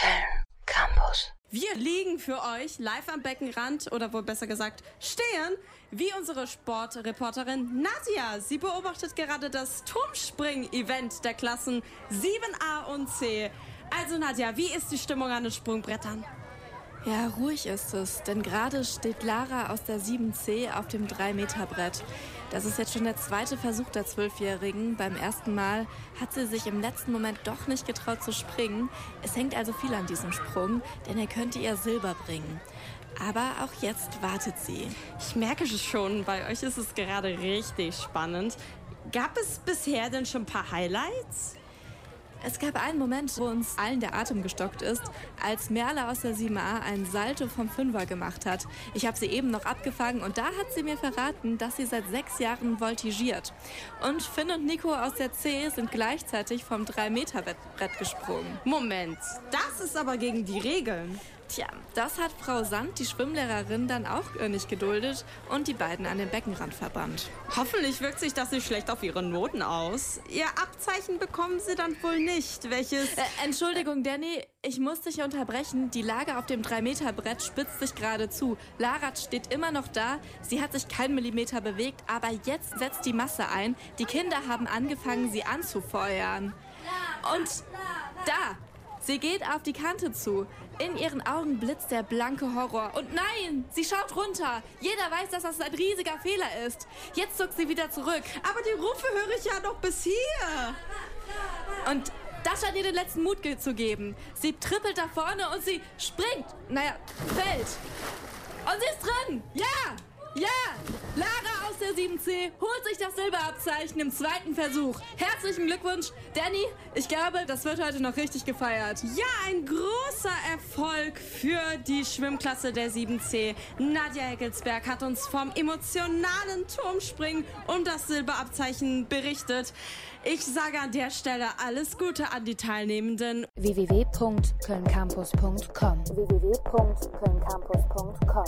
Köln Campus. Wir liegen für euch live am Beckenrand oder wohl besser gesagt stehen, wie unsere Sportreporterin Nadia. Sie beobachtet gerade das Turmspring-Event der Klassen 7a und C. Also Nadja, wie ist die Stimmung an den Sprungbrettern? Ja, ruhig ist es, denn gerade steht Lara aus der 7C auf dem 3-Meter-Brett. Das ist jetzt schon der zweite Versuch der Zwölfjährigen. Beim ersten Mal hat sie sich im letzten Moment doch nicht getraut zu springen. Es hängt also viel an diesem Sprung, denn er könnte ihr Silber bringen. Aber auch jetzt wartet sie. Ich merke es schon, bei euch ist es gerade richtig spannend. Gab es bisher denn schon ein paar Highlights? Es gab einen Moment, wo uns allen der Atem gestockt ist, als Merle aus der 7a einen Salto vom Fünfer gemacht hat. Ich habe sie eben noch abgefangen und da hat sie mir verraten, dass sie seit sechs Jahren voltigiert. Und Finn und Nico aus der C sind gleichzeitig vom 3-Meter-Wettbrett gesprungen. Moment, das ist aber gegen die Regeln. Tja, das hat Frau Sand, die Schwimmlehrerin, dann auch nicht geduldet und die beiden an den Beckenrand verbannt. Hoffentlich wirkt sich das nicht schlecht auf ihre Noten aus. Ihr Abzeichen bekommen sie dann wohl nicht. Welches. Äh, Entschuldigung, Danny, ich muss dich unterbrechen. Die Lage auf dem 3-Meter-Brett spitzt sich gerade zu. Lara steht immer noch da. Sie hat sich keinen Millimeter bewegt, aber jetzt setzt die Masse ein. Die Kinder haben angefangen, sie anzufeuern. Und da! Sie geht auf die Kante zu. In ihren Augen blitzt der blanke Horror. Und nein, sie schaut runter. Jeder weiß, dass das ein riesiger Fehler ist. Jetzt zuckt sie wieder zurück. Aber die Rufe höre ich ja noch bis hier. Und das scheint ihr den letzten Mut zu geben. Sie trippelt da vorne und sie springt. Naja, fällt. Und sie ist drin. Ja, ja. 7C holt sich das Silberabzeichen im zweiten Versuch. Herzlichen Glückwunsch, Danny. Ich glaube, das wird heute noch richtig gefeiert. Ja, ein großer Erfolg für die Schwimmklasse der 7C. Nadja Heckelsberg hat uns vom emotionalen Turmspringen um das Silberabzeichen berichtet. Ich sage an der Stelle alles Gute an die Teilnehmenden. www.kölncampus.com www.kölncampus.com